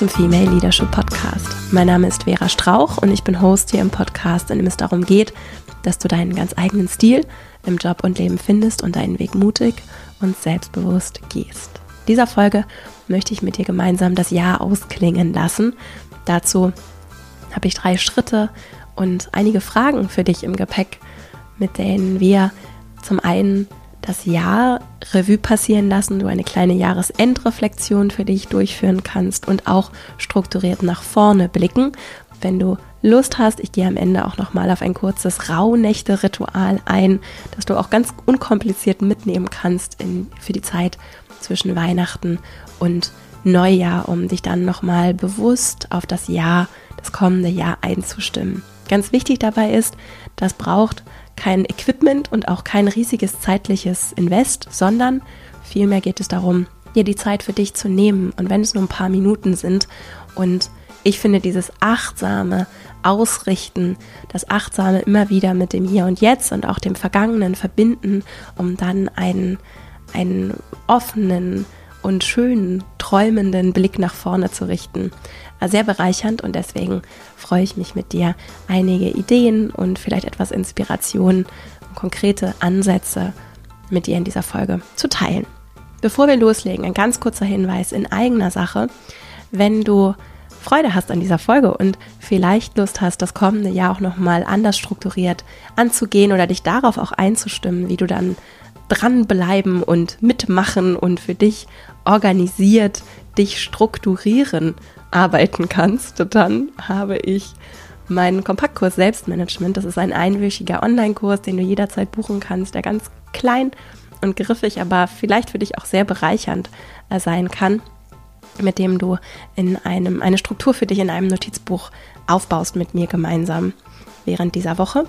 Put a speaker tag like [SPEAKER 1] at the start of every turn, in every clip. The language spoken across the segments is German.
[SPEAKER 1] zum Female Leadership Podcast. Mein Name ist Vera Strauch und ich bin Host hier im Podcast, in dem es darum geht, dass du deinen ganz eigenen Stil im Job und Leben findest und deinen Weg mutig und selbstbewusst gehst. In dieser Folge möchte ich mit dir gemeinsam das Jahr ausklingen lassen. Dazu habe ich drei Schritte und einige Fragen für dich im Gepäck, mit denen wir zum einen das Jahr Revue passieren lassen, du eine kleine Jahresendreflexion für dich durchführen kannst und auch strukturiert nach vorne blicken. Wenn du Lust hast, ich gehe am Ende auch noch mal auf ein kurzes Rauhnächte-Ritual ein, das du auch ganz unkompliziert mitnehmen kannst in, für die Zeit zwischen Weihnachten und Neujahr, um dich dann noch mal bewusst auf das Jahr, das kommende Jahr einzustimmen. Ganz wichtig dabei ist, das braucht kein Equipment und auch kein riesiges zeitliches Invest, sondern vielmehr geht es darum, dir die Zeit für dich zu nehmen. Und wenn es nur ein paar Minuten sind und ich finde dieses achtsame Ausrichten, das achtsame immer wieder mit dem Hier und Jetzt und auch dem Vergangenen verbinden, um dann einen, einen offenen und schönen, träumenden Blick nach vorne zu richten sehr bereichernd und deswegen freue ich mich mit dir, einige Ideen und vielleicht etwas Inspiration und konkrete Ansätze mit dir in dieser Folge zu teilen. Bevor wir loslegen, ein ganz kurzer Hinweis in eigener Sache. Wenn du Freude hast an dieser Folge und vielleicht Lust hast, das kommende Jahr auch nochmal anders strukturiert anzugehen oder dich darauf auch einzustimmen, wie du dann dranbleiben und mitmachen und für dich organisiert dich strukturieren arbeiten kannst, dann habe ich meinen Kompaktkurs Selbstmanagement. Das ist ein einwöchiger Online-Kurs, den du jederzeit buchen kannst, der ganz klein und griffig, aber vielleicht für dich auch sehr bereichernd sein kann, mit dem du in einem, eine Struktur für dich in einem Notizbuch aufbaust mit mir gemeinsam während dieser Woche.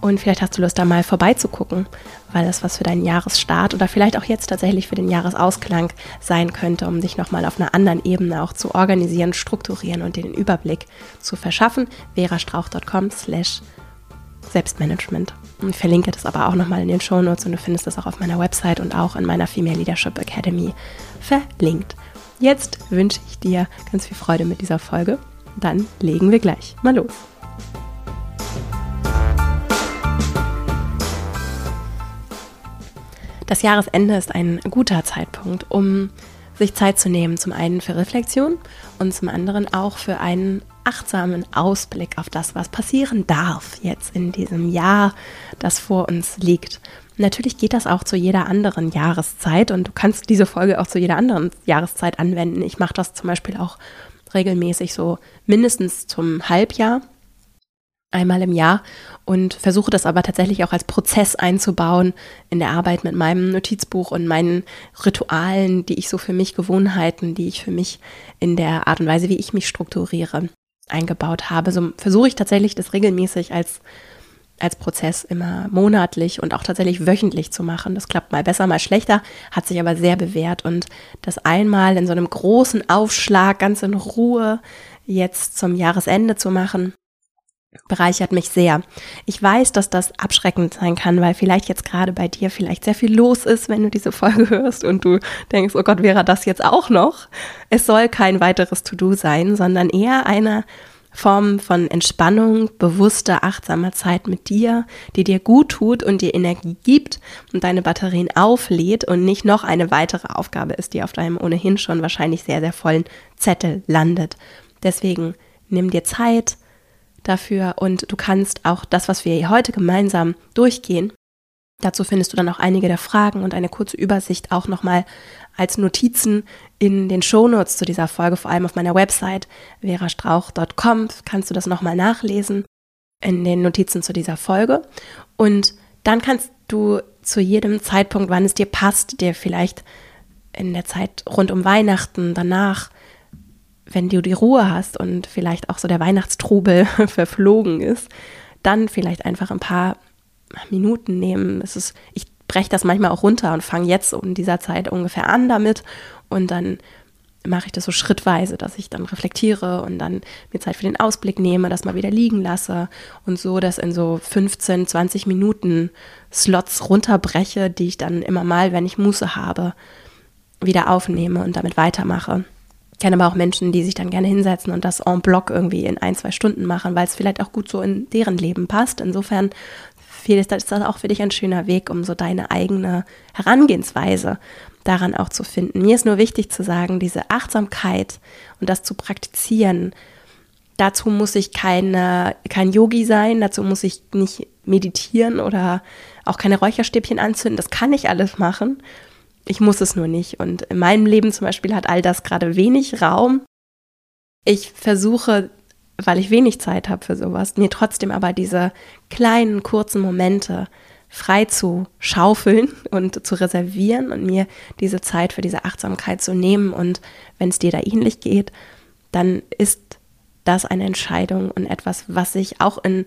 [SPEAKER 1] Und vielleicht hast du Lust, da mal vorbeizugucken, weil das was für deinen Jahresstart oder vielleicht auch jetzt tatsächlich für den Jahresausklang sein könnte, um dich nochmal auf einer anderen Ebene auch zu organisieren, strukturieren und den Überblick zu verschaffen. verastrauch.com slash Selbstmanagement. Und verlinke das aber auch nochmal in den Show Notes und du findest das auch auf meiner Website und auch in meiner Female Leadership Academy verlinkt. Jetzt wünsche ich dir ganz viel Freude mit dieser Folge. Dann legen wir gleich mal los. Das Jahresende ist ein guter Zeitpunkt, um sich Zeit zu nehmen, zum einen für Reflexion und zum anderen auch für einen achtsamen Ausblick auf das, was passieren darf jetzt in diesem Jahr, das vor uns liegt. Natürlich geht das auch zu jeder anderen Jahreszeit und du kannst diese Folge auch zu jeder anderen Jahreszeit anwenden. Ich mache das zum Beispiel auch regelmäßig so mindestens zum Halbjahr einmal im Jahr und versuche das aber tatsächlich auch als Prozess einzubauen in der Arbeit mit meinem Notizbuch und meinen Ritualen, die ich so für mich, Gewohnheiten, die ich für mich in der Art und Weise, wie ich mich strukturiere, eingebaut habe. So versuche ich tatsächlich das regelmäßig als als Prozess immer monatlich und auch tatsächlich wöchentlich zu machen. Das klappt mal besser, mal schlechter, hat sich aber sehr bewährt. Und das einmal in so einem großen Aufschlag, ganz in Ruhe, jetzt zum Jahresende zu machen, bereichert mich sehr. Ich weiß, dass das abschreckend sein kann, weil vielleicht jetzt gerade bei dir vielleicht sehr viel los ist, wenn du diese Folge hörst und du denkst, oh Gott, wäre das jetzt auch noch? Es soll kein weiteres To-Do sein, sondern eher eine Form von Entspannung, bewusster, achtsamer Zeit mit dir, die dir gut tut und dir Energie gibt und deine Batterien auflädt und nicht noch eine weitere Aufgabe ist, die auf deinem ohnehin schon wahrscheinlich sehr, sehr vollen Zettel landet. Deswegen nimm dir Zeit, dafür. Und du kannst auch das, was wir heute gemeinsam durchgehen, dazu findest du dann auch einige der Fragen und eine kurze Übersicht auch nochmal als Notizen in den Shownotes zu dieser Folge, vor allem auf meiner Website verastrauch.com kannst du das nochmal nachlesen in den Notizen zu dieser Folge. Und dann kannst du zu jedem Zeitpunkt, wann es dir passt, dir vielleicht in der Zeit rund um Weihnachten, danach wenn du die Ruhe hast und vielleicht auch so der Weihnachtstrubel verflogen ist, dann vielleicht einfach ein paar Minuten nehmen. Es ist, ich breche das manchmal auch runter und fange jetzt in dieser Zeit ungefähr an damit und dann mache ich das so schrittweise, dass ich dann reflektiere und dann mir Zeit für den Ausblick nehme, das mal wieder liegen lasse und so das in so 15, 20 Minuten Slots runterbreche, die ich dann immer mal, wenn ich Muße habe, wieder aufnehme und damit weitermache. Ich kenne aber auch Menschen, die sich dann gerne hinsetzen und das en bloc irgendwie in ein, zwei Stunden machen, weil es vielleicht auch gut so in deren Leben passt. Insofern ist das auch für dich ein schöner Weg, um so deine eigene Herangehensweise daran auch zu finden. Mir ist nur wichtig zu sagen, diese Achtsamkeit und das zu praktizieren, dazu muss ich keine, kein Yogi sein, dazu muss ich nicht meditieren oder auch keine Räucherstäbchen anzünden. Das kann ich alles machen. Ich muss es nur nicht. Und in meinem Leben zum Beispiel hat all das gerade wenig Raum. Ich versuche, weil ich wenig Zeit habe für sowas, mir trotzdem aber diese kleinen, kurzen Momente frei zu schaufeln und zu reservieren und mir diese Zeit für diese Achtsamkeit zu nehmen. Und wenn es dir da ähnlich geht, dann ist das eine Entscheidung und etwas, was sich auch in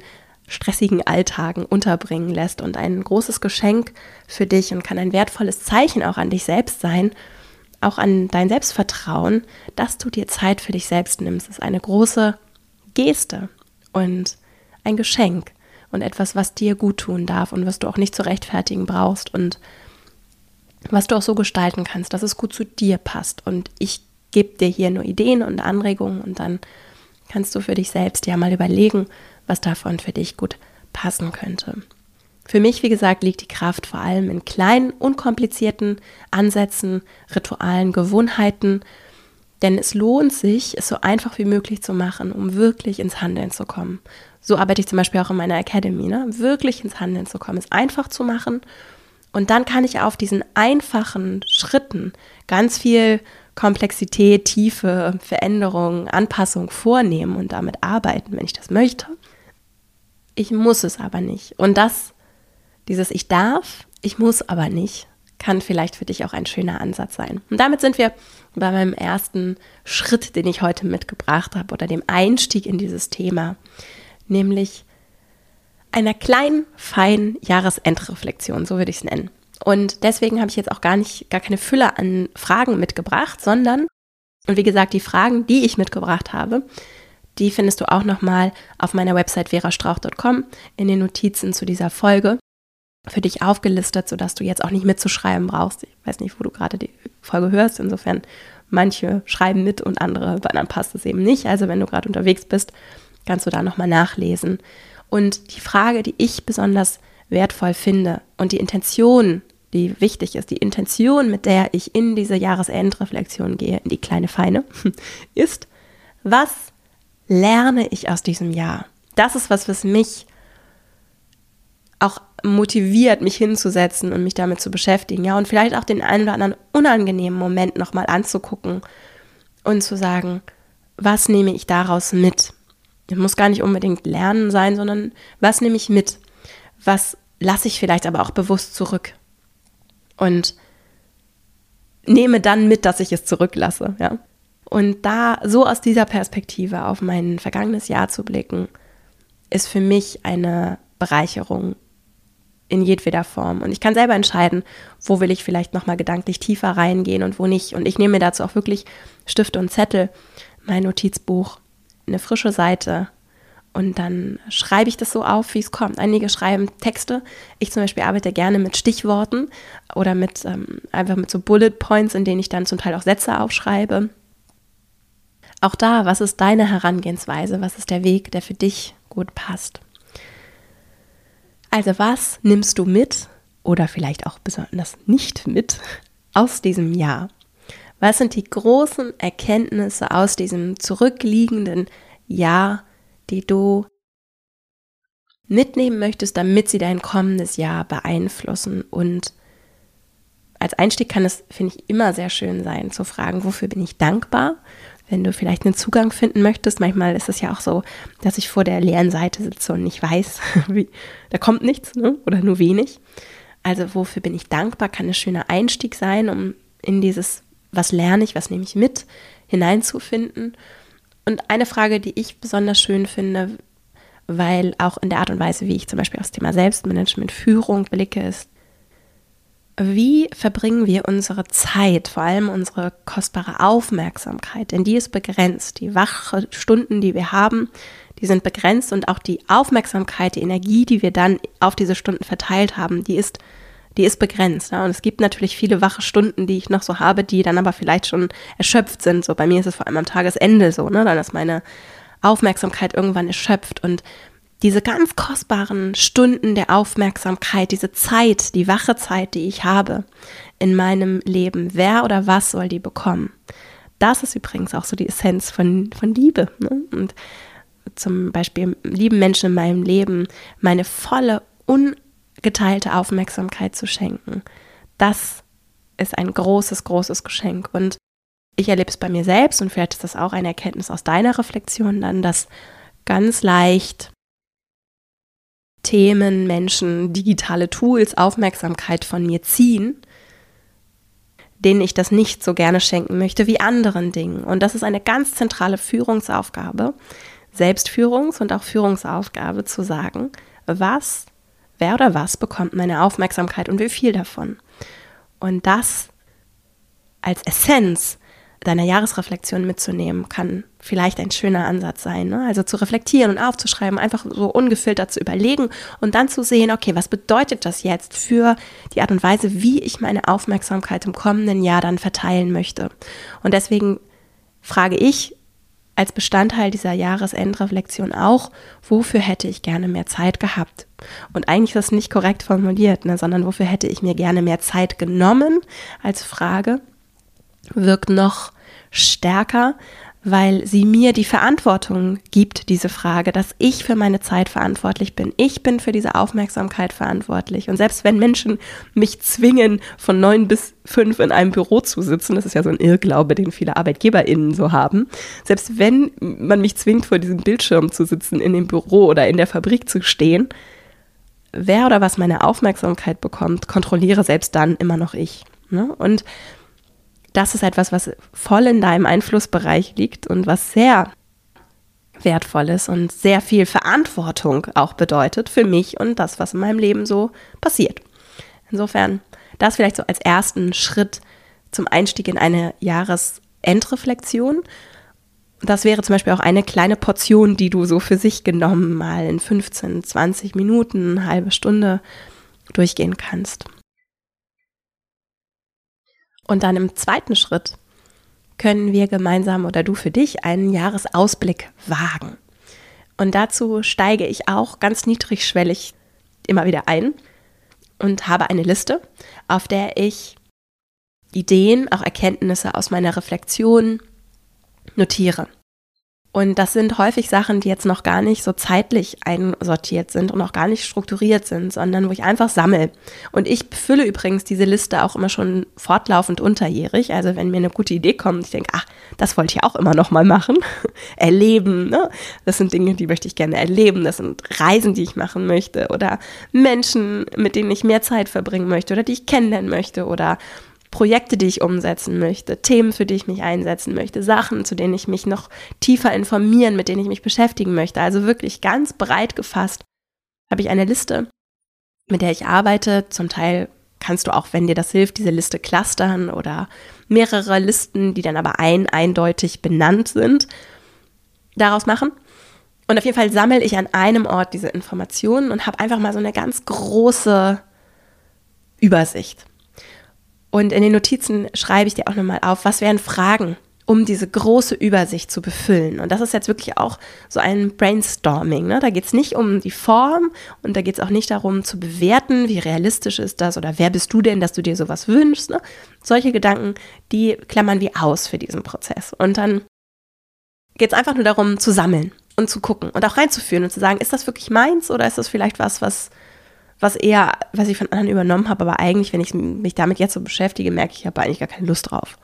[SPEAKER 1] stressigen Alltagen unterbringen lässt und ein großes Geschenk für dich und kann ein wertvolles Zeichen auch an dich selbst sein, auch an dein Selbstvertrauen, dass du dir Zeit für dich selbst nimmst. Ist eine große Geste und ein Geschenk und etwas, was dir gut tun darf und was du auch nicht zu rechtfertigen brauchst und was du auch so gestalten kannst, dass es gut zu dir passt. Und ich gebe dir hier nur Ideen und Anregungen und dann kannst du für dich selbst ja mal überlegen, was davon für dich gut passen könnte. Für mich, wie gesagt, liegt die Kraft vor allem in kleinen, unkomplizierten Ansätzen, Ritualen, Gewohnheiten, denn es lohnt sich, es so einfach wie möglich zu machen, um wirklich ins Handeln zu kommen. So arbeite ich zum Beispiel auch in meiner Academy, ne? wirklich ins Handeln zu kommen, es einfach zu machen. Und dann kann ich auf diesen einfachen Schritten ganz viel Komplexität, Tiefe, Veränderung, Anpassung vornehmen und damit arbeiten, wenn ich das möchte. Ich muss es aber nicht. Und das, dieses Ich darf, ich muss aber nicht, kann vielleicht für dich auch ein schöner Ansatz sein. Und damit sind wir bei meinem ersten Schritt, den ich heute mitgebracht habe, oder dem Einstieg in dieses Thema, nämlich einer kleinen, feinen Jahresendreflexion, so würde ich es nennen. Und deswegen habe ich jetzt auch gar nicht, gar keine Fülle an Fragen mitgebracht, sondern, und wie gesagt, die Fragen, die ich mitgebracht habe, die findest du auch nochmal auf meiner Website verastrauch.com in den Notizen zu dieser Folge für dich aufgelistet, sodass du jetzt auch nicht mitzuschreiben brauchst. Ich weiß nicht, wo du gerade die Folge hörst. Insofern, manche schreiben mit und andere, bei anderen passt es eben nicht. Also wenn du gerade unterwegs bist, kannst du da nochmal nachlesen. Und die Frage, die ich besonders wertvoll finde und die Intention, die wichtig ist, die Intention, mit der ich in diese Jahresendreflexion gehe, in die kleine Feine, ist, was lerne ich aus diesem Jahr? Das ist was, was mich auch motiviert, mich hinzusetzen und mich damit zu beschäftigen, ja, und vielleicht auch den einen oder anderen unangenehmen Moment nochmal anzugucken und zu sagen, was nehme ich daraus mit? Es muss gar nicht unbedingt Lernen sein, sondern was nehme ich mit? Was lasse ich vielleicht aber auch bewusst zurück? Und nehme dann mit, dass ich es zurücklasse, ja. Und da so aus dieser Perspektive auf mein vergangenes Jahr zu blicken, ist für mich eine Bereicherung in jedweder Form. Und ich kann selber entscheiden, wo will ich vielleicht nochmal gedanklich tiefer reingehen und wo nicht. Und ich nehme mir dazu auch wirklich Stifte und Zettel, mein Notizbuch, eine frische Seite und dann schreibe ich das so auf, wie es kommt. Einige schreiben Texte. Ich zum Beispiel arbeite gerne mit Stichworten oder mit ähm, einfach mit so Bullet Points, in denen ich dann zum Teil auch Sätze aufschreibe. Auch da, was ist deine Herangehensweise? Was ist der Weg, der für dich gut passt? Also was nimmst du mit oder vielleicht auch besonders nicht mit aus diesem Jahr? Was sind die großen Erkenntnisse aus diesem zurückliegenden Jahr, die du mitnehmen möchtest, damit sie dein kommendes Jahr beeinflussen? Und als Einstieg kann es, finde ich, immer sehr schön sein, zu fragen, wofür bin ich dankbar? Wenn du vielleicht einen Zugang finden möchtest, manchmal ist es ja auch so, dass ich vor der leeren Seite sitze und nicht weiß, wie, da kommt nichts ne? oder nur wenig. Also wofür bin ich dankbar, kann ein schöner Einstieg sein, um in dieses was lerne ich, was nehme ich mit, hineinzufinden. Und eine Frage, die ich besonders schön finde, weil auch in der Art und Weise, wie ich zum Beispiel aufs Thema Selbstmanagement, Führung blicke, ist, wie verbringen wir unsere Zeit, vor allem unsere kostbare Aufmerksamkeit, denn die ist begrenzt. Die wache Stunden, die wir haben, die sind begrenzt und auch die Aufmerksamkeit, die Energie, die wir dann auf diese Stunden verteilt haben, die ist die ist begrenzt. Ja? Und es gibt natürlich viele wache Stunden, die ich noch so habe, die dann aber vielleicht schon erschöpft sind. So bei mir ist es vor allem am Tagesende so, ne? Dann ist meine Aufmerksamkeit irgendwann erschöpft und diese ganz kostbaren Stunden der Aufmerksamkeit, diese Zeit, die wache Zeit, die ich habe in meinem Leben, wer oder was soll die bekommen? Das ist übrigens auch so die Essenz von, von Liebe. Ne? Und zum Beispiel lieben Menschen in meinem Leben meine volle, ungeteilte Aufmerksamkeit zu schenken. Das ist ein großes, großes Geschenk. Und ich erlebe es bei mir selbst und vielleicht ist das auch eine Erkenntnis aus deiner Reflexion dann, dass ganz leicht Themen, Menschen, digitale Tools Aufmerksamkeit von mir ziehen, denen ich das nicht so gerne schenken möchte wie anderen Dingen. Und das ist eine ganz zentrale Führungsaufgabe, Selbstführungs- und auch Führungsaufgabe zu sagen, was, wer oder was bekommt meine Aufmerksamkeit und wie viel davon. Und das als Essenz deiner Jahresreflexion mitzunehmen, kann vielleicht ein schöner Ansatz sein. Ne? Also zu reflektieren und aufzuschreiben, einfach so ungefiltert zu überlegen und dann zu sehen, okay, was bedeutet das jetzt für die Art und Weise, wie ich meine Aufmerksamkeit im kommenden Jahr dann verteilen möchte. Und deswegen frage ich als Bestandteil dieser Jahresendreflexion auch, wofür hätte ich gerne mehr Zeit gehabt? Und eigentlich ist das nicht korrekt formuliert, ne, sondern wofür hätte ich mir gerne mehr Zeit genommen als Frage, wirkt noch stärker, weil sie mir die Verantwortung gibt, diese Frage, dass ich für meine Zeit verantwortlich bin. Ich bin für diese Aufmerksamkeit verantwortlich. Und selbst wenn Menschen mich zwingen, von neun bis fünf in einem Büro zu sitzen, das ist ja so ein Irrglaube, den viele ArbeitgeberInnen so haben, selbst wenn man mich zwingt, vor diesem Bildschirm zu sitzen, in dem Büro oder in der Fabrik zu stehen, wer oder was meine Aufmerksamkeit bekommt, kontrolliere selbst dann immer noch ich. Ne? Und das ist etwas, was voll in deinem Einflussbereich liegt und was sehr wertvoll ist und sehr viel Verantwortung auch bedeutet für mich und das, was in meinem Leben so passiert. Insofern, das vielleicht so als ersten Schritt zum Einstieg in eine Jahresendreflexion. Das wäre zum Beispiel auch eine kleine Portion, die du so für sich genommen mal in 15, 20 Minuten, eine halbe Stunde durchgehen kannst. Und dann im zweiten Schritt können wir gemeinsam oder du für dich einen Jahresausblick wagen. Und dazu steige ich auch ganz niedrigschwellig immer wieder ein und habe eine Liste, auf der ich Ideen, auch Erkenntnisse aus meiner Reflexion notiere. Und das sind häufig Sachen, die jetzt noch gar nicht so zeitlich einsortiert sind und auch gar nicht strukturiert sind, sondern wo ich einfach sammle. Und ich fülle übrigens diese Liste auch immer schon fortlaufend unterjährig. Also wenn mir eine gute Idee kommt, ich denke, ach, das wollte ich auch immer noch mal machen. erleben, ne? Das sind Dinge, die möchte ich gerne erleben. Das sind Reisen, die ich machen möchte oder Menschen, mit denen ich mehr Zeit verbringen möchte oder die ich kennenlernen möchte oder Projekte, die ich umsetzen möchte, Themen, für die ich mich einsetzen möchte, Sachen, zu denen ich mich noch tiefer informieren, mit denen ich mich beschäftigen möchte. Also wirklich ganz breit gefasst habe ich eine Liste, mit der ich arbeite. Zum Teil kannst du auch, wenn dir das hilft, diese Liste clustern oder mehrere Listen, die dann aber ein eindeutig benannt sind, daraus machen. Und auf jeden Fall sammle ich an einem Ort diese Informationen und habe einfach mal so eine ganz große Übersicht. Und in den Notizen schreibe ich dir auch nochmal auf, was wären Fragen, um diese große Übersicht zu befüllen. Und das ist jetzt wirklich auch so ein Brainstorming. Ne? Da geht es nicht um die Form und da geht es auch nicht darum zu bewerten, wie realistisch ist das oder wer bist du denn, dass du dir sowas wünschst. Ne? Solche Gedanken, die klammern wir aus für diesen Prozess. Und dann geht es einfach nur darum zu sammeln und zu gucken und auch reinzuführen und zu sagen, ist das wirklich meins oder ist das vielleicht was, was was eher, was ich von anderen übernommen habe, aber eigentlich, wenn ich mich damit jetzt so beschäftige, merke ich, ich habe eigentlich gar keine Lust drauf.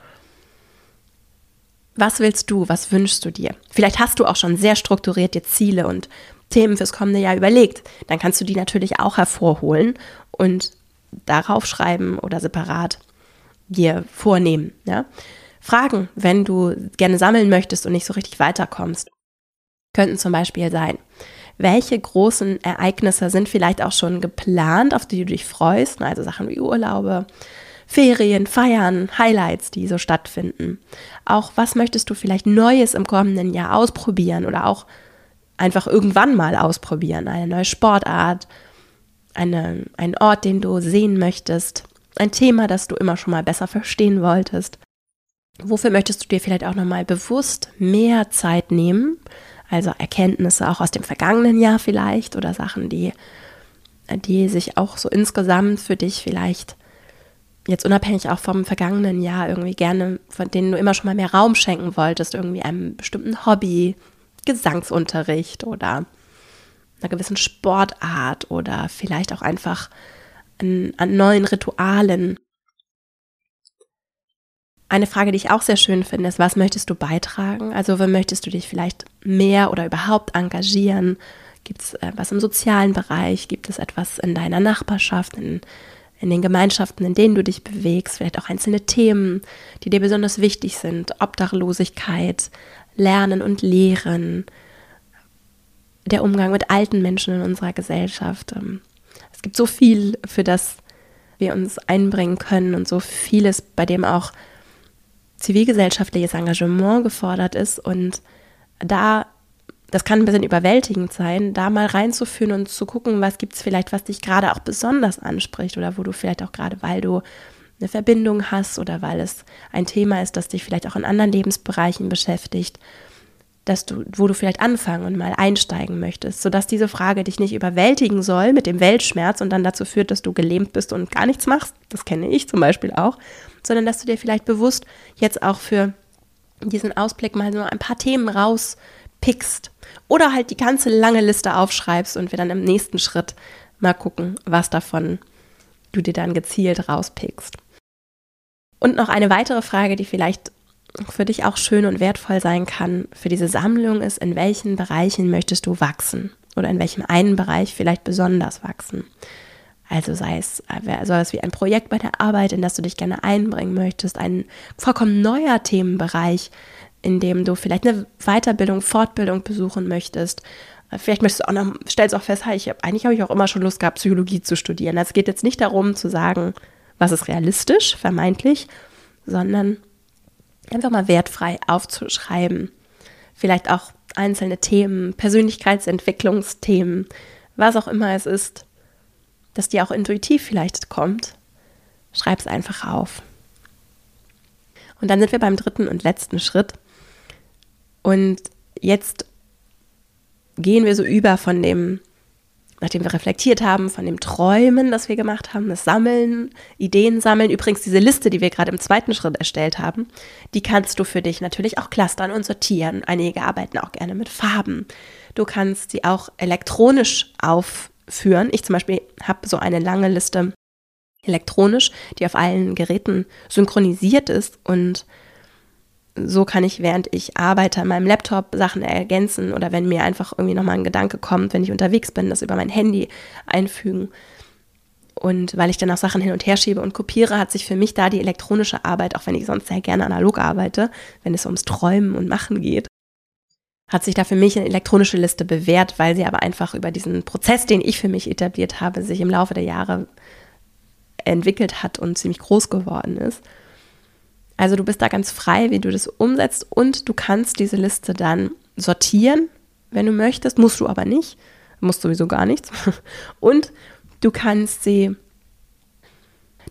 [SPEAKER 1] Was willst du? Was wünschst du dir? Vielleicht hast du auch schon sehr strukturiert dir Ziele und Themen fürs kommende Jahr überlegt. Dann kannst du die natürlich auch hervorholen und darauf schreiben oder separat dir vornehmen. Ja? Fragen, wenn du gerne sammeln möchtest und nicht so richtig weiterkommst, könnten zum Beispiel sein, welche großen Ereignisse sind vielleicht auch schon geplant, auf die du dich freust, also Sachen wie Urlaube, Ferien, Feiern, Highlights, die so stattfinden. Auch was möchtest du vielleicht Neues im kommenden Jahr ausprobieren oder auch einfach irgendwann mal ausprobieren, eine neue Sportart, eine, ein Ort, den du sehen möchtest, ein Thema, das du immer schon mal besser verstehen wolltest. Wofür möchtest du dir vielleicht auch nochmal bewusst mehr Zeit nehmen? Also Erkenntnisse auch aus dem vergangenen Jahr vielleicht oder Sachen, die, die sich auch so insgesamt für dich vielleicht jetzt unabhängig auch vom vergangenen Jahr irgendwie gerne, von denen du immer schon mal mehr Raum schenken wolltest, irgendwie einem bestimmten Hobby, Gesangsunterricht oder einer gewissen Sportart oder vielleicht auch einfach an, an neuen Ritualen. Eine Frage, die ich auch sehr schön finde, ist, was möchtest du beitragen? Also, wo möchtest du dich vielleicht mehr oder überhaupt engagieren? Gibt es äh, was im sozialen Bereich? Gibt es etwas in deiner Nachbarschaft, in, in den Gemeinschaften, in denen du dich bewegst? Vielleicht auch einzelne Themen, die dir besonders wichtig sind? Obdachlosigkeit, Lernen und Lehren, der Umgang mit alten Menschen in unserer Gesellschaft. Ähm, es gibt so viel, für das wir uns einbringen können und so vieles, bei dem auch zivilgesellschaftliches Engagement gefordert ist. Und da, das kann ein bisschen überwältigend sein, da mal reinzuführen und zu gucken, was gibt es vielleicht, was dich gerade auch besonders anspricht oder wo du vielleicht auch gerade, weil du eine Verbindung hast oder weil es ein Thema ist, das dich vielleicht auch in anderen Lebensbereichen beschäftigt dass du, wo du vielleicht anfangen und mal einsteigen möchtest, sodass diese Frage dich nicht überwältigen soll mit dem Weltschmerz und dann dazu führt, dass du gelähmt bist und gar nichts machst. Das kenne ich zum Beispiel auch, sondern dass du dir vielleicht bewusst jetzt auch für diesen Ausblick mal nur ein paar Themen rauspickst oder halt die ganze lange Liste aufschreibst und wir dann im nächsten Schritt mal gucken, was davon du dir dann gezielt rauspickst. Und noch eine weitere Frage, die vielleicht für dich auch schön und wertvoll sein kann für diese Sammlung ist, in welchen Bereichen möchtest du wachsen oder in welchem einen Bereich vielleicht besonders wachsen. Also sei es äh, soll es wie ein Projekt bei der Arbeit, in das du dich gerne einbringen möchtest, ein vollkommen neuer Themenbereich, in dem du vielleicht eine Weiterbildung, Fortbildung besuchen möchtest. Äh, vielleicht möchtest du auch noch, stellst auch fest, ich hab, eigentlich habe ich auch immer schon Lust gehabt, Psychologie zu studieren. Also es geht jetzt nicht darum zu sagen, was ist realistisch, vermeintlich, sondern einfach mal wertfrei aufzuschreiben. Vielleicht auch einzelne Themen, Persönlichkeitsentwicklungsthemen, was auch immer es ist, dass dir auch intuitiv vielleicht kommt. Schreib es einfach auf. Und dann sind wir beim dritten und letzten Schritt. Und jetzt gehen wir so über von dem nachdem wir reflektiert haben von dem Träumen, das wir gemacht haben, das Sammeln, Ideen sammeln. Übrigens, diese Liste, die wir gerade im zweiten Schritt erstellt haben, die kannst du für dich natürlich auch clustern und sortieren. Einige arbeiten auch gerne mit Farben. Du kannst sie auch elektronisch aufführen. Ich zum Beispiel habe so eine lange Liste elektronisch, die auf allen Geräten synchronisiert ist und so kann ich, während ich arbeite, an meinem Laptop Sachen ergänzen oder wenn mir einfach irgendwie nochmal ein Gedanke kommt, wenn ich unterwegs bin, das über mein Handy einfügen. Und weil ich dann auch Sachen hin und her schiebe und kopiere, hat sich für mich da die elektronische Arbeit, auch wenn ich sonst sehr gerne analog arbeite, wenn es ums Träumen und Machen geht, hat sich da für mich eine elektronische Liste bewährt, weil sie aber einfach über diesen Prozess, den ich für mich etabliert habe, sich im Laufe der Jahre entwickelt hat und ziemlich groß geworden ist. Also du bist da ganz frei, wie du das umsetzt und du kannst diese Liste dann sortieren, wenn du möchtest, musst du aber nicht, musst sowieso gar nichts. Und du kannst sie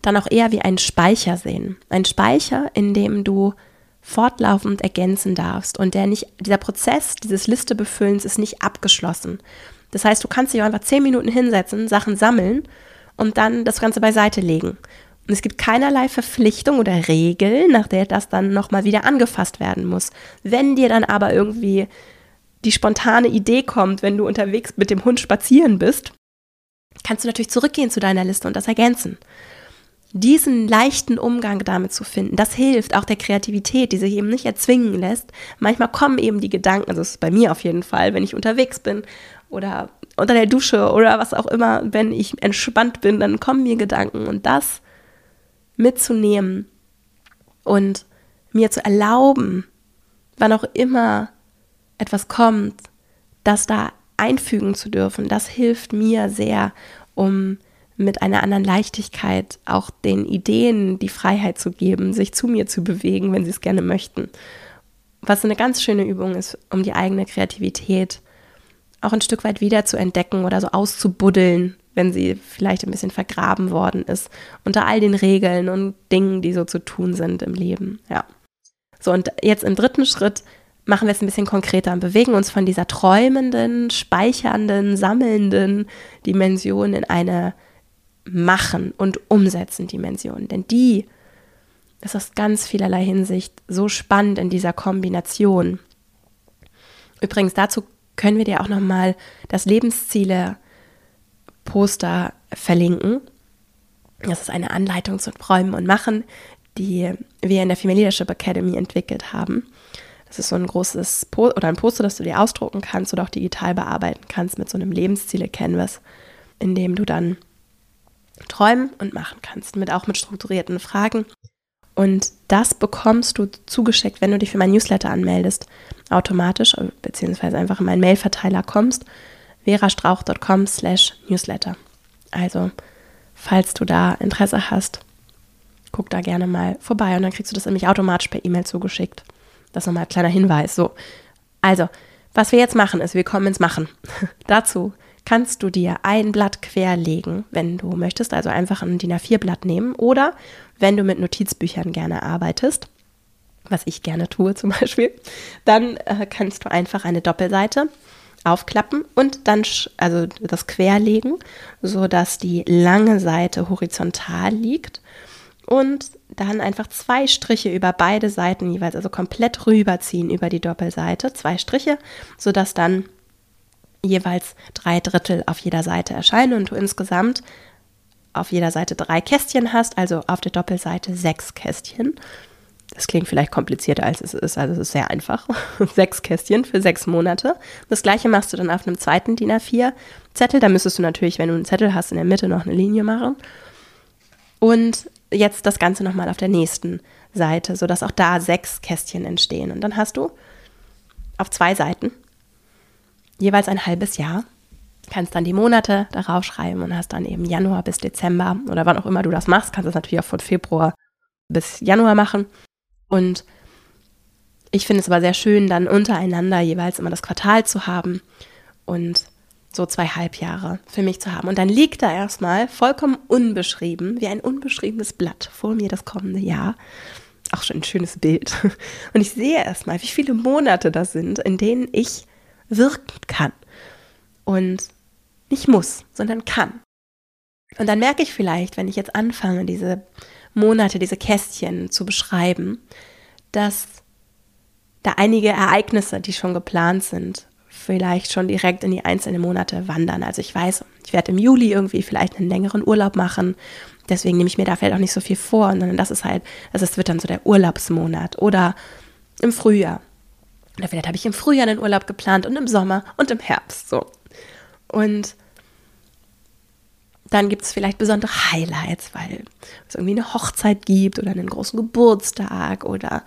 [SPEAKER 1] dann auch eher wie einen Speicher sehen. Ein Speicher, in dem du fortlaufend ergänzen darfst und der nicht, dieser Prozess dieses Listebefüllens ist nicht abgeschlossen. Das heißt, du kannst dich einfach zehn Minuten hinsetzen, Sachen sammeln und dann das Ganze beiseite legen. Und es gibt keinerlei Verpflichtung oder Regel, nach der das dann nochmal wieder angefasst werden muss. Wenn dir dann aber irgendwie die spontane Idee kommt, wenn du unterwegs mit dem Hund spazieren bist, kannst du natürlich zurückgehen zu deiner Liste und das ergänzen. Diesen leichten Umgang damit zu finden, das hilft auch der Kreativität, die sich eben nicht erzwingen lässt. Manchmal kommen eben die Gedanken, also das ist bei mir auf jeden Fall, wenn ich unterwegs bin oder unter der Dusche oder was auch immer, wenn ich entspannt bin, dann kommen mir Gedanken und das mitzunehmen und mir zu erlauben, wann auch immer etwas kommt, das da einfügen zu dürfen, das hilft mir sehr, um mit einer anderen Leichtigkeit auch den Ideen die Freiheit zu geben, sich zu mir zu bewegen, wenn sie es gerne möchten. Was eine ganz schöne Übung ist, um die eigene Kreativität auch ein Stück weit wieder zu entdecken oder so auszubuddeln, wenn sie vielleicht ein bisschen vergraben worden ist, unter all den Regeln und Dingen, die so zu tun sind im Leben. Ja. So, und jetzt im dritten Schritt machen wir es ein bisschen konkreter und bewegen uns von dieser träumenden, speichernden, sammelnden Dimension in eine Machen und Umsetzen Dimension. Denn die ist aus ganz vielerlei Hinsicht so spannend in dieser Kombination. Übrigens, dazu können wir dir auch nochmal das Lebensziele-Poster verlinken. Das ist eine Anleitung zum Träumen und Machen, die wir in der Female Leadership Academy entwickelt haben. Das ist so ein großes po oder ein Poster, das du dir ausdrucken kannst oder auch digital bearbeiten kannst mit so einem Lebensziele-Canvas, in dem du dann träumen und machen kannst, mit auch mit strukturierten Fragen. Und das bekommst du zugeschickt, wenn du dich für mein Newsletter anmeldest, automatisch, beziehungsweise einfach in meinen Mailverteiler kommst, verastrauch.com slash newsletter. Also, falls du da Interesse hast, guck da gerne mal vorbei und dann kriegst du das nämlich automatisch per E-Mail zugeschickt. Das ist nochmal ein kleiner Hinweis. So, also, was wir jetzt machen, ist, wir kommen ins Machen. Dazu kannst du dir ein Blatt querlegen, wenn du möchtest, also einfach ein DIN A4-Blatt nehmen oder wenn du mit Notizbüchern gerne arbeitest, was ich gerne tue zum Beispiel, dann äh, kannst du einfach eine Doppelseite aufklappen und dann also das querlegen, sodass die lange Seite horizontal liegt und dann einfach zwei Striche über beide Seiten jeweils, also komplett rüberziehen über die Doppelseite, zwei Striche, sodass dann jeweils drei Drittel auf jeder Seite erscheinen und du insgesamt auf jeder Seite drei Kästchen hast, also auf der Doppelseite sechs Kästchen. Das klingt vielleicht komplizierter als es ist, also es ist sehr einfach. sechs Kästchen für sechs Monate. Das gleiche machst du dann auf einem zweiten DIN A4 Zettel. Da müsstest du natürlich, wenn du einen Zettel hast, in der Mitte noch eine Linie machen. Und jetzt das Ganze nochmal auf der nächsten Seite, sodass auch da sechs Kästchen entstehen. Und dann hast du auf zwei Seiten jeweils ein halbes Jahr. Kannst dann die Monate darauf schreiben und hast dann eben Januar bis Dezember oder wann auch immer du das machst, kannst du es natürlich auch von Februar bis Januar machen. Und ich finde es aber sehr schön, dann untereinander jeweils immer das Quartal zu haben und so zwei Halbjahre für mich zu haben. Und dann liegt da erstmal vollkommen unbeschrieben, wie ein unbeschriebenes Blatt vor mir das kommende Jahr. Auch schon ein schönes Bild. Und ich sehe erstmal, wie viele Monate das sind, in denen ich wirken kann. Und nicht muss, sondern kann. Und dann merke ich vielleicht, wenn ich jetzt anfange, diese Monate, diese Kästchen zu beschreiben, dass da einige Ereignisse, die schon geplant sind, vielleicht schon direkt in die einzelnen Monate wandern. Also ich weiß, ich werde im Juli irgendwie vielleicht einen längeren Urlaub machen. Deswegen nehme ich mir da vielleicht auch nicht so viel vor, sondern das ist halt, das wird dann so der Urlaubsmonat oder im Frühjahr oder vielleicht habe ich im Frühjahr einen Urlaub geplant und im Sommer und im Herbst so. Und dann gibt es vielleicht besondere Highlights, weil es irgendwie eine Hochzeit gibt oder einen großen Geburtstag oder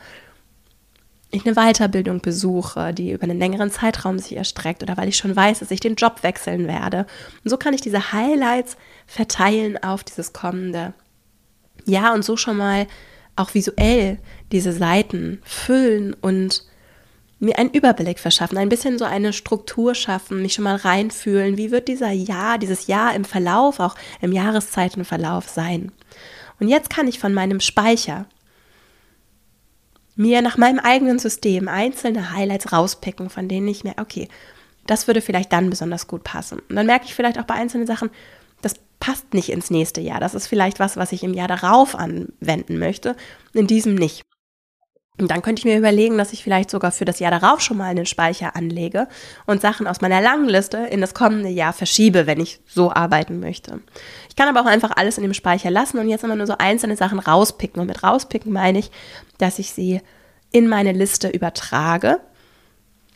[SPEAKER 1] ich eine Weiterbildung besuche, die über einen längeren Zeitraum sich erstreckt oder weil ich schon weiß, dass ich den Job wechseln werde. Und so kann ich diese Highlights verteilen auf dieses kommende Jahr und so schon mal auch visuell diese Seiten füllen und mir einen Überblick verschaffen, ein bisschen so eine Struktur schaffen, mich schon mal reinfühlen, wie wird dieser Jahr, dieses Jahr im Verlauf, auch im Jahreszeitenverlauf sein. Und jetzt kann ich von meinem Speicher mir nach meinem eigenen System einzelne Highlights rauspicken, von denen ich mir, okay, das würde vielleicht dann besonders gut passen. Und dann merke ich vielleicht auch bei einzelnen Sachen, das passt nicht ins nächste Jahr. Das ist vielleicht was, was ich im Jahr darauf anwenden möchte, in diesem nicht. Und dann könnte ich mir überlegen, dass ich vielleicht sogar für das Jahr darauf schon mal einen Speicher anlege und Sachen aus meiner langen Liste in das kommende Jahr verschiebe, wenn ich so arbeiten möchte. Ich kann aber auch einfach alles in dem Speicher lassen und jetzt immer nur so einzelne Sachen rauspicken. Und mit rauspicken meine ich, dass ich sie in meine Liste übertrage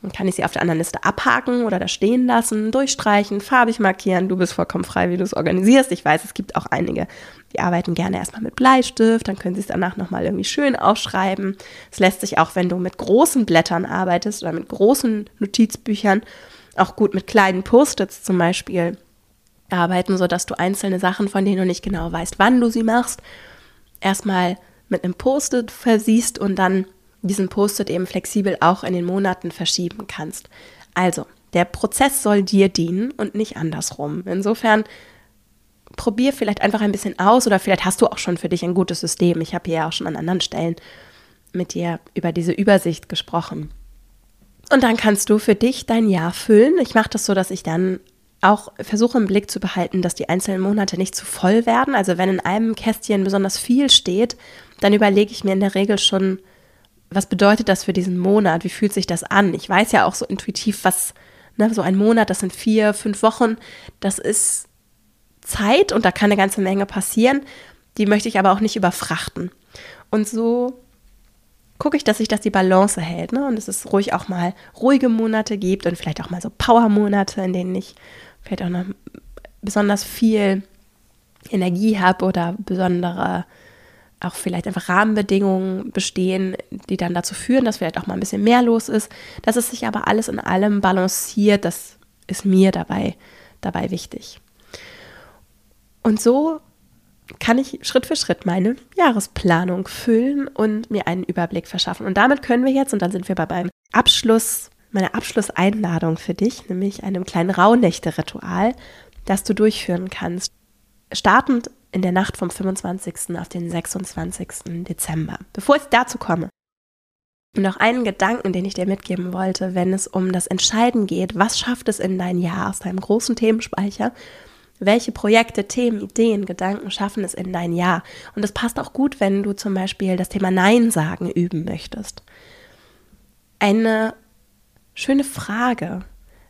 [SPEAKER 1] dann kann ich sie auf der anderen Liste abhaken oder da stehen lassen, durchstreichen, farbig markieren. Du bist vollkommen frei, wie du es organisierst. Ich weiß, es gibt auch einige, die arbeiten gerne erstmal mit Bleistift, dann können sie es danach nochmal irgendwie schön aufschreiben. Es lässt sich auch, wenn du mit großen Blättern arbeitest oder mit großen Notizbüchern, auch gut mit kleinen Post-its zum Beispiel arbeiten, sodass du einzelne Sachen, von denen du nicht genau weißt, wann du sie machst, erstmal mit einem Post-it versiehst und dann diesen Post-it eben flexibel auch in den Monaten verschieben kannst. Also, der Prozess soll dir dienen und nicht andersrum. Insofern probier vielleicht einfach ein bisschen aus oder vielleicht hast du auch schon für dich ein gutes System. Ich habe hier ja auch schon an anderen Stellen mit dir über diese Übersicht gesprochen. Und dann kannst du für dich dein Jahr füllen. Ich mache das so, dass ich dann auch versuche im Blick zu behalten, dass die einzelnen Monate nicht zu voll werden. Also wenn in einem Kästchen besonders viel steht, dann überlege ich mir in der Regel schon, was bedeutet das für diesen Monat? Wie fühlt sich das an? Ich weiß ja auch so intuitiv, was, ne, so ein Monat, das sind vier, fünf Wochen, das ist Zeit und da kann eine ganze Menge passieren. Die möchte ich aber auch nicht überfrachten. Und so gucke ich, dass sich das die Balance hält. Ne? Und dass es ruhig auch mal ruhige Monate gibt und vielleicht auch mal so Power-Monate, in denen ich vielleicht auch noch besonders viel Energie habe oder besondere auch vielleicht einfach Rahmenbedingungen bestehen, die dann dazu führen, dass vielleicht auch mal ein bisschen mehr los ist. Dass es sich aber alles in allem balanciert, das ist mir dabei, dabei wichtig. Und so kann ich Schritt für Schritt meine Jahresplanung füllen und mir einen Überblick verschaffen. Und damit können wir jetzt, und dann sind wir bei meinem Abschluss, meiner Abschlusseinladung für dich, nämlich einem kleinen Rauhnächte-Ritual, das du durchführen kannst. Startend in der Nacht vom 25. auf den 26. Dezember. Bevor ich dazu komme, noch einen Gedanken, den ich dir mitgeben wollte, wenn es um das Entscheiden geht, was schafft es in dein Jahr aus deinem großen Themenspeicher, welche Projekte, Themen, Ideen, Gedanken schaffen es in dein Jahr. Und es passt auch gut, wenn du zum Beispiel das Thema Nein sagen üben möchtest. Eine schöne Frage,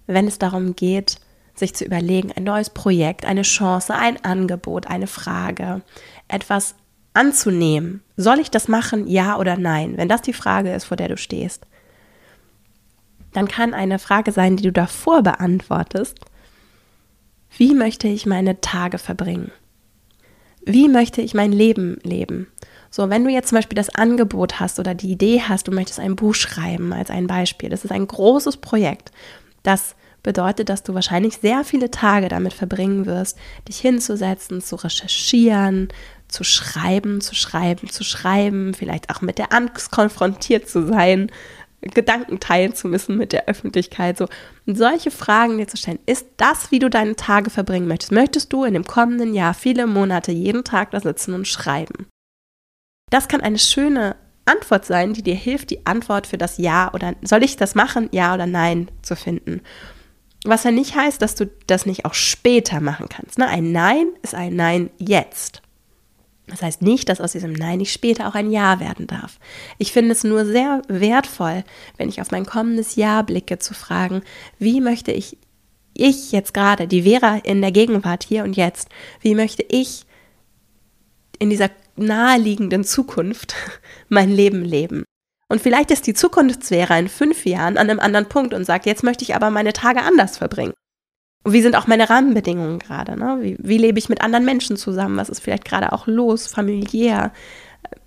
[SPEAKER 1] wenn es darum geht, sich zu überlegen, ein neues Projekt, eine Chance, ein Angebot, eine Frage, etwas anzunehmen. Soll ich das machen, ja oder nein? Wenn das die Frage ist, vor der du stehst, dann kann eine Frage sein, die du davor beantwortest, wie möchte ich meine Tage verbringen? Wie möchte ich mein Leben leben? So, wenn du jetzt zum Beispiel das Angebot hast oder die Idee hast, du möchtest ein Buch schreiben als ein Beispiel, das ist ein großes Projekt. Das bedeutet, dass du wahrscheinlich sehr viele Tage damit verbringen wirst, dich hinzusetzen, zu recherchieren, zu schreiben, zu schreiben, zu schreiben, vielleicht auch mit der Angst konfrontiert zu sein, Gedanken teilen zu müssen mit der Öffentlichkeit. So solche Fragen dir zu stellen. Ist das, wie du deine Tage verbringen möchtest? Möchtest du in dem kommenden Jahr viele Monate jeden Tag da sitzen und schreiben? Das kann eine schöne Antwort sein, die dir hilft, die Antwort für das Ja oder soll ich das machen, Ja oder Nein zu finden. Was ja nicht heißt, dass du das nicht auch später machen kannst. Ne? Ein Nein ist ein Nein jetzt. Das heißt nicht, dass aus diesem Nein nicht später auch ein Ja werden darf. Ich finde es nur sehr wertvoll, wenn ich auf mein kommendes Jahr blicke, zu fragen, wie möchte ich, ich jetzt gerade, die Vera in der Gegenwart hier und jetzt, wie möchte ich in dieser naheliegenden Zukunft mein Leben leben? Und vielleicht ist die Zukunftsvera in fünf Jahren an einem anderen Punkt und sagt, jetzt möchte ich aber meine Tage anders verbringen. Und wie sind auch meine Rahmenbedingungen gerade? Ne? Wie, wie lebe ich mit anderen Menschen zusammen? Was ist vielleicht gerade auch los, familiär,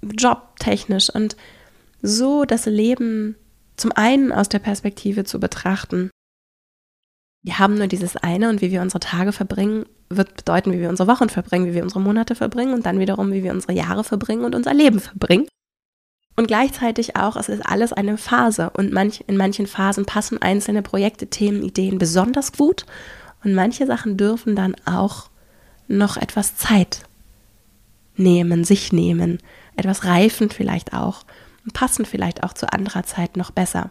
[SPEAKER 1] jobtechnisch? Und so das Leben zum einen aus der Perspektive zu betrachten. Wir haben nur dieses eine und wie wir unsere Tage verbringen, wird bedeuten, wie wir unsere Wochen verbringen, wie wir unsere Monate verbringen und dann wiederum, wie wir unsere Jahre verbringen und unser Leben verbringen. Und gleichzeitig auch, es ist alles eine Phase. Und manch, in manchen Phasen passen einzelne Projekte, Themen, Ideen besonders gut. Und manche Sachen dürfen dann auch noch etwas Zeit nehmen, sich nehmen, etwas reifen vielleicht auch. Und passen vielleicht auch zu anderer Zeit noch besser.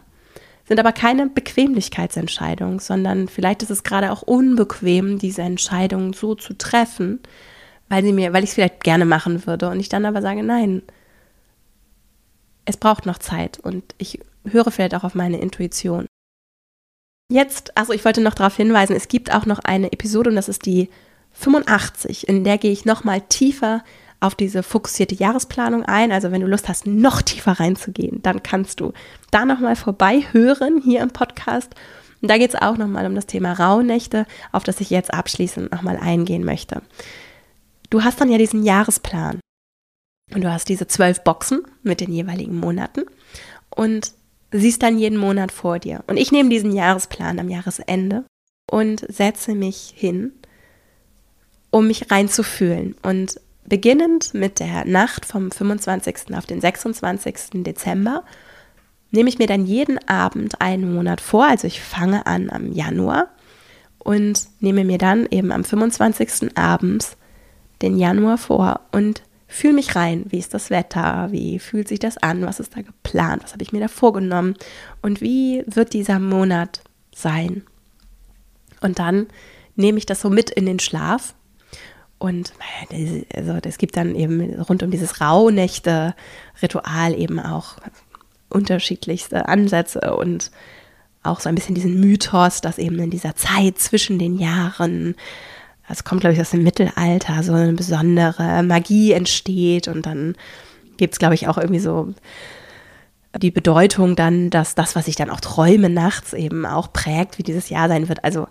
[SPEAKER 1] Sind aber keine Bequemlichkeitsentscheidungen, sondern vielleicht ist es gerade auch unbequem, diese Entscheidung so zu treffen, weil sie mir, weil ich es vielleicht gerne machen würde. Und ich dann aber sage, nein, es braucht noch Zeit und ich höre vielleicht auch auf meine Intuition. Jetzt, also ich wollte noch darauf hinweisen, es gibt auch noch eine Episode und das ist die 85, in der gehe ich nochmal tiefer auf diese fokussierte Jahresplanung ein. Also wenn du Lust hast, noch tiefer reinzugehen, dann kannst du da nochmal vorbei hören hier im Podcast. Und da geht es auch nochmal um das Thema Rauhnächte, auf das ich jetzt abschließend nochmal eingehen möchte. Du hast dann ja diesen Jahresplan und du hast diese zwölf Boxen mit den jeweiligen Monaten. Und siehst dann jeden Monat vor dir. Und ich nehme diesen Jahresplan am Jahresende und setze mich hin, um mich reinzufühlen. Und beginnend mit der Nacht vom 25. auf den 26. Dezember nehme ich mir dann jeden Abend einen Monat vor. Also ich fange an am Januar und nehme mir dann eben am 25. abends den Januar vor und fühle mich rein. Wie ist das Wetter? Wie fühlt sich das an? Was ist da geplant? Was habe ich mir da vorgenommen? Und wie wird dieser Monat sein? Und dann nehme ich das so mit in den Schlaf. Und also es gibt dann eben rund um dieses Rauhnächte-Ritual eben auch unterschiedlichste Ansätze und auch so ein bisschen diesen Mythos, dass eben in dieser Zeit zwischen den Jahren, es kommt glaube ich aus dem Mittelalter, so eine besondere Magie entsteht und dann gibt es glaube ich auch irgendwie so die Bedeutung dann, dass das, was ich dann auch träume nachts eben auch prägt, wie dieses Jahr sein wird. Also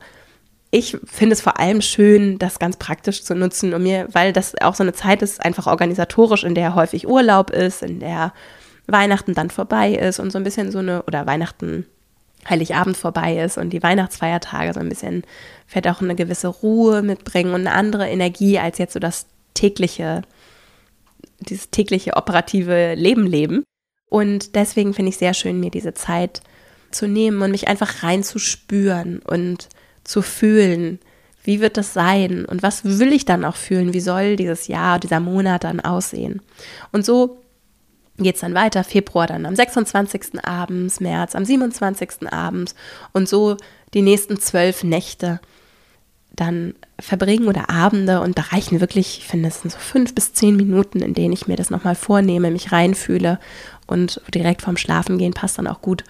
[SPEAKER 1] ich finde es vor allem schön, das ganz praktisch zu nutzen und mir, weil das auch so eine Zeit ist, einfach organisatorisch, in der häufig Urlaub ist, in der Weihnachten dann vorbei ist und so ein bisschen so eine, oder Weihnachten, Heiligabend vorbei ist und die Weihnachtsfeiertage so ein bisschen vielleicht auch eine gewisse Ruhe mitbringen und eine andere Energie als jetzt so das tägliche, dieses tägliche operative Leben leben. Und deswegen finde ich sehr schön, mir diese Zeit zu nehmen und mich einfach reinzuspüren und zu fühlen, wie wird das sein und was will ich dann auch fühlen, wie soll dieses Jahr, dieser Monat dann aussehen. Und so geht es dann weiter, Februar dann am 26. abends, März am 27. abends und so die nächsten zwölf Nächte dann verbringen oder Abende und da reichen wirklich, ich finde, es sind so fünf bis zehn Minuten, in denen ich mir das nochmal vornehme, mich reinfühle und direkt vorm Schlafen gehen passt dann auch gut,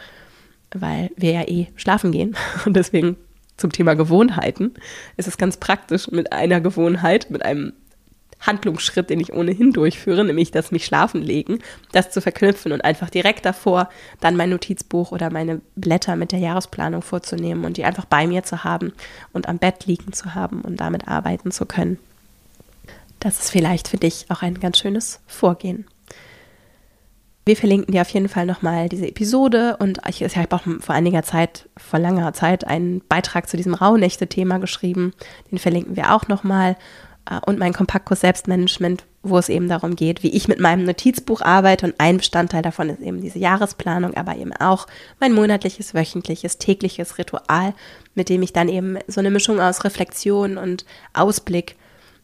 [SPEAKER 1] weil wir ja eh schlafen gehen und deswegen zum Thema Gewohnheiten ist es ganz praktisch mit einer Gewohnheit, mit einem Handlungsschritt, den ich ohnehin durchführe, nämlich das mich schlafen legen, das zu verknüpfen und einfach direkt davor dann mein Notizbuch oder meine Blätter mit der Jahresplanung vorzunehmen und die einfach bei mir zu haben und am Bett liegen zu haben und damit arbeiten zu können. Das ist vielleicht für dich auch ein ganz schönes Vorgehen. Wir verlinken dir auf jeden Fall nochmal diese Episode und ich, ich habe auch vor einiger Zeit, vor langer Zeit, einen Beitrag zu diesem Rauhnächte-Thema geschrieben. Den verlinken wir auch nochmal. Äh, und mein Kompaktkurs Selbstmanagement, wo es eben darum geht, wie ich mit meinem Notizbuch arbeite. Und ein Bestandteil davon ist eben diese Jahresplanung, aber eben auch mein monatliches, wöchentliches, tägliches Ritual, mit dem ich dann eben so eine Mischung aus Reflexion und Ausblick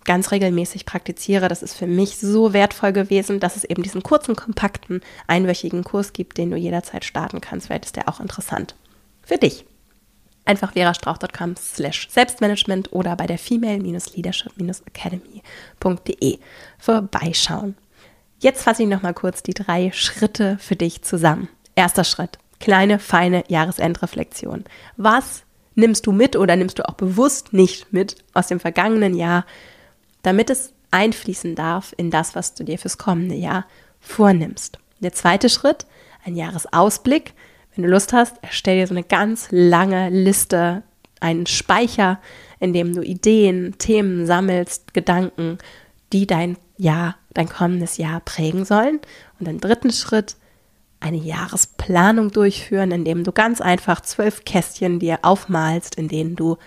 [SPEAKER 1] ganz regelmäßig praktiziere. Das ist für mich so wertvoll gewesen, dass es eben diesen kurzen, kompakten, einwöchigen Kurs gibt, den du jederzeit starten kannst. Vielleicht ist der auch interessant für dich einfach verastrauch.com slash Selbstmanagement oder bei der female-leadership-academy.de vorbeischauen. Jetzt fasse ich nochmal kurz die drei Schritte für dich zusammen. Erster Schritt, kleine, feine Jahresendreflexion. Was nimmst du mit oder nimmst du auch bewusst nicht mit aus dem vergangenen Jahr, damit es einfließen darf in das, was du dir fürs kommende Jahr vornimmst. Der zweite Schritt, ein Jahresausblick. Wenn du Lust hast, erstell dir so eine ganz lange Liste, einen Speicher, in dem du Ideen, Themen sammelst, Gedanken, die dein Jahr, dein kommendes Jahr prägen sollen. Und im dritten Schritt eine Jahresplanung durchführen, in dem du ganz einfach zwölf Kästchen dir aufmalst, in denen du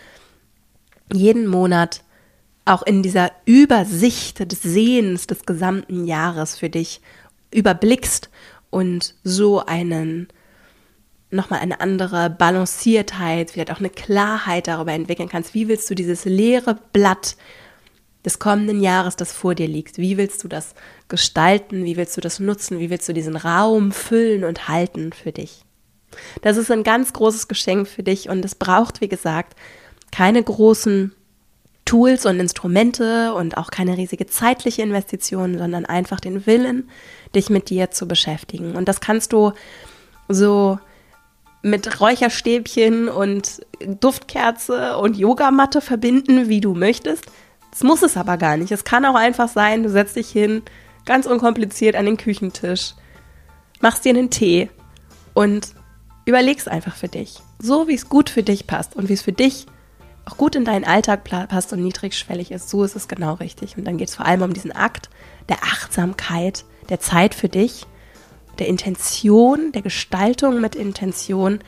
[SPEAKER 1] jeden Monat auch in dieser Übersicht des Sehens des gesamten Jahres für dich überblickst und so einen nochmal eine andere Balanciertheit, vielleicht auch eine Klarheit darüber entwickeln kannst. Wie willst du dieses leere Blatt des kommenden Jahres, das vor dir liegt, wie willst du das gestalten? Wie willst du das nutzen? Wie willst du diesen Raum füllen und halten für dich? Das ist ein ganz großes Geschenk für dich und es braucht, wie gesagt, keine großen Tools und Instrumente und auch keine riesige zeitliche Investition, sondern einfach den Willen, dich mit dir zu beschäftigen. Und das kannst du so mit Räucherstäbchen und Duftkerze und Yogamatte verbinden, wie du möchtest. Das muss es aber gar nicht. Es kann auch einfach sein, du setzt dich hin, ganz unkompliziert an den Küchentisch, machst dir einen Tee und überlegst einfach für dich. So wie es gut für dich passt und wie es für dich auch gut in deinen Alltag passt und niedrigschwellig ist, so ist es genau richtig. Und dann geht es vor allem um diesen Akt der Achtsamkeit, der Zeit für dich der Intention, der Gestaltung mit Intention,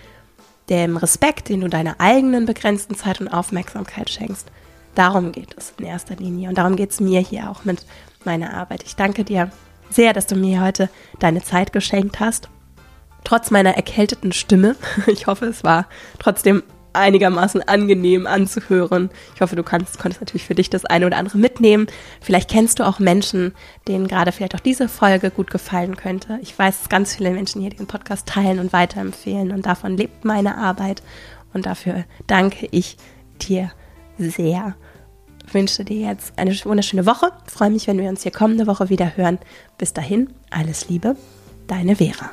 [SPEAKER 1] dem Respekt, den du deiner eigenen begrenzten Zeit und Aufmerksamkeit schenkst. Darum geht es in erster Linie und darum geht es mir hier auch mit meiner Arbeit. Ich danke dir sehr, dass du mir heute deine Zeit geschenkt hast. Trotz meiner erkälteten Stimme. Ich hoffe, es war trotzdem einigermaßen angenehm anzuhören. Ich hoffe, du kannst, konntest natürlich für dich das eine oder andere mitnehmen. Vielleicht kennst du auch Menschen, denen gerade vielleicht auch diese Folge gut gefallen könnte. Ich weiß, dass ganz viele Menschen hier den Podcast teilen und weiterempfehlen und davon lebt meine Arbeit und dafür danke ich dir sehr. Ich wünsche dir jetzt eine wunderschöne Woche. Freue mich, wenn wir uns hier kommende Woche wieder hören. Bis dahin, alles Liebe, deine Vera.